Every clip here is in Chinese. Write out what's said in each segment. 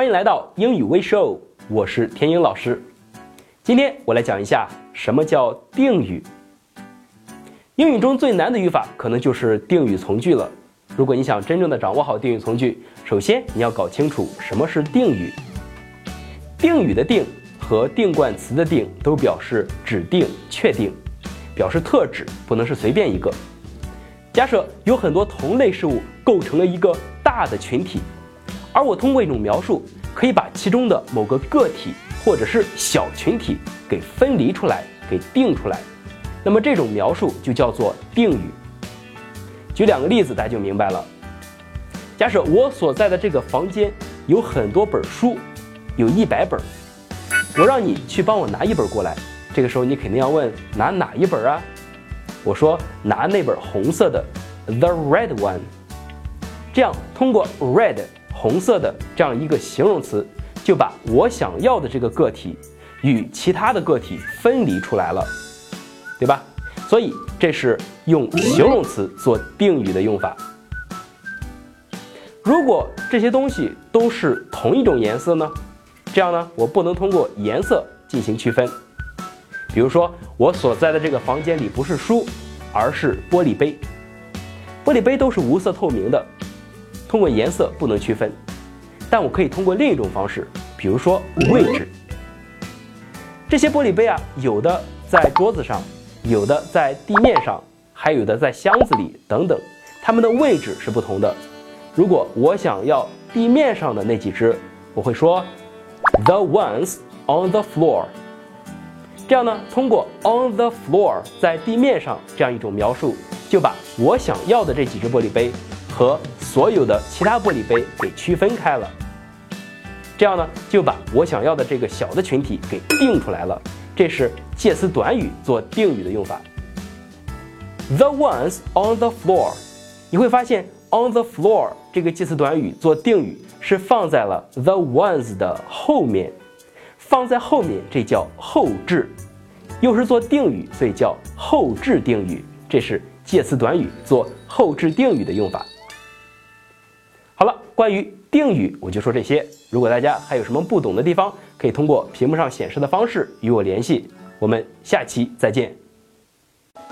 欢迎来到英语微 show，我是天英老师。今天我来讲一下什么叫定语。英语中最难的语法可能就是定语从句了。如果你想真正的掌握好定语从句，首先你要搞清楚什么是定语。定语的定和定冠词的定都表示指定、确定，表示特指，不能是随便一个。假设有很多同类事物构成了一个大的群体。而我通过一种描述，可以把其中的某个个体或者是小群体给分离出来，给定出来。那么这种描述就叫做定语。举两个例子，大家就明白了。假设我所在的这个房间有很多本书，有一百本，我让你去帮我拿一本过来。这个时候你肯定要问拿哪一本啊？我说拿那本红色的，the red one。这样通过 red。红色的这样一个形容词，就把我想要的这个个体与其他的个体分离出来了，对吧？所以这是用形容词做定语的用法。如果这些东西都是同一种颜色呢？这样呢，我不能通过颜色进行区分。比如说，我所在的这个房间里不是书，而是玻璃杯，玻璃杯都是无色透明的。通过颜色不能区分，但我可以通过另一种方式，比如说位置。这些玻璃杯啊，有的在桌子上，有的在地面上，还有的在箱子里等等，它们的位置是不同的。如果我想要地面上的那几只，我会说 the ones on the floor。这样呢，通过 on the floor 在地面上这样一种描述，就把我想要的这几只玻璃杯。和所有的其他玻璃杯给区分开了，这样呢就把我想要的这个小的群体给定出来了。这是介词短语做定语的用法。The ones on the floor，你会发现 on the floor 这个介词短语做定语是放在了 the ones 的后面，放在后面这叫后置，又是做定语，所以叫后置定语。这是介词短语做后置定语的用法。关于定语我就说这些。如果大家还有什么不懂的地方，可以通过屏幕上显示的方式与我联系。我们下期再见。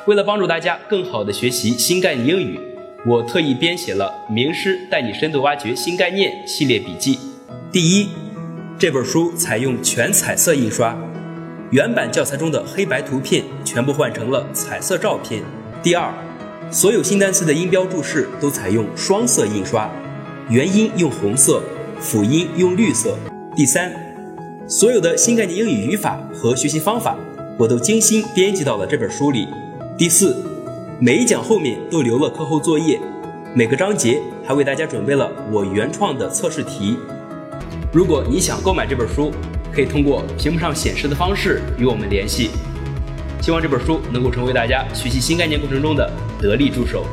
为了帮助大家更好的学习新概念英语，我特意编写了《名师带你深度挖掘新概念》系列笔记。第一，这本书采用全彩色印刷，原版教材中的黑白图片全部换成了彩色照片。第二，所有新单词的音标注释都采用双色印刷。元音用红色，辅音用绿色。第三，所有的新概念英语语法和学习方法，我都精心编辑到了这本书里。第四，每一讲后面都留了课后作业，每个章节还为大家准备了我原创的测试题。如果你想购买这本书，可以通过屏幕上显示的方式与我们联系。希望这本书能够成为大家学习新概念过程中的得力助手。